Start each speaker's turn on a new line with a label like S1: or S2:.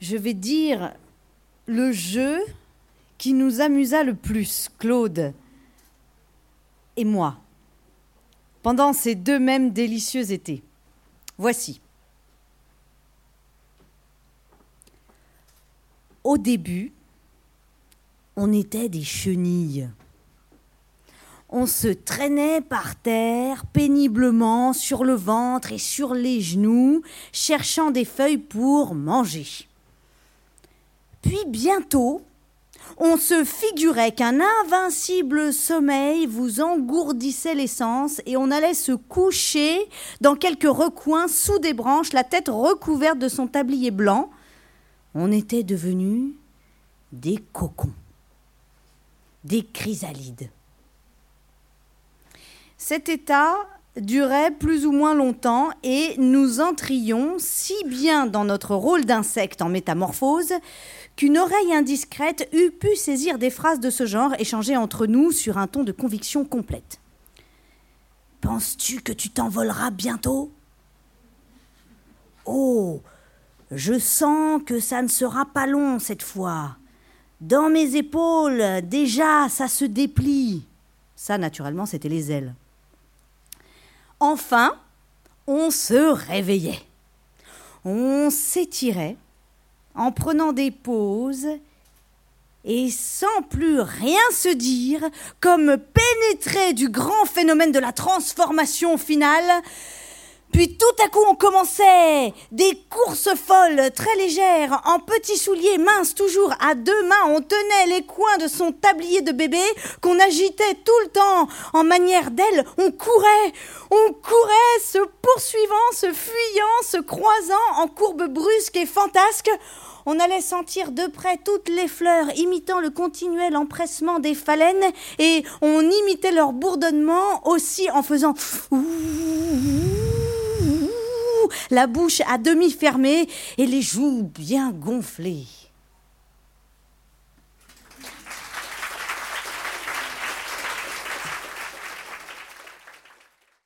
S1: je vais dire le jeu qui nous amusa le plus, Claude et moi, pendant ces deux mêmes délicieux étés. Voici. Au début, on était des chenilles. On se traînait par terre péniblement sur le ventre et sur les genoux, cherchant des feuilles pour manger. Puis bientôt, on se figurait qu'un invincible sommeil vous engourdissait l'essence et on allait se coucher dans quelques recoins sous des branches, la tête recouverte de son tablier blanc. On était devenus des cocons, des chrysalides. Cet état durait plus ou moins longtemps et nous entrions si bien dans notre rôle d'insecte en métamorphose qu'une oreille indiscrète eût pu saisir des phrases de ce genre échangées entre nous sur un ton de conviction complète. Penses-tu que tu t'envoleras bientôt? Oh, je sens que ça ne sera pas long cette fois. Dans mes épaules, déjà, ça se déplie. Ça, naturellement, c'était les ailes. Enfin, on se réveillait. On s'étirait en prenant des pauses et sans plus rien se dire, comme pénétré du grand phénomène de la transformation finale, puis tout à coup, on commençait des courses folles, très légères, en petits souliers minces toujours. À deux mains, on tenait les coins de son tablier de bébé qu'on agitait tout le temps en manière d'aile. On courait, on courait, se poursuivant, se fuyant, se croisant en courbes brusques et fantasques. On allait sentir de près toutes les fleurs imitant le continuel empressement des phalènes et on imitait leur bourdonnement aussi en faisant la bouche à demi fermée et les joues bien gonflées.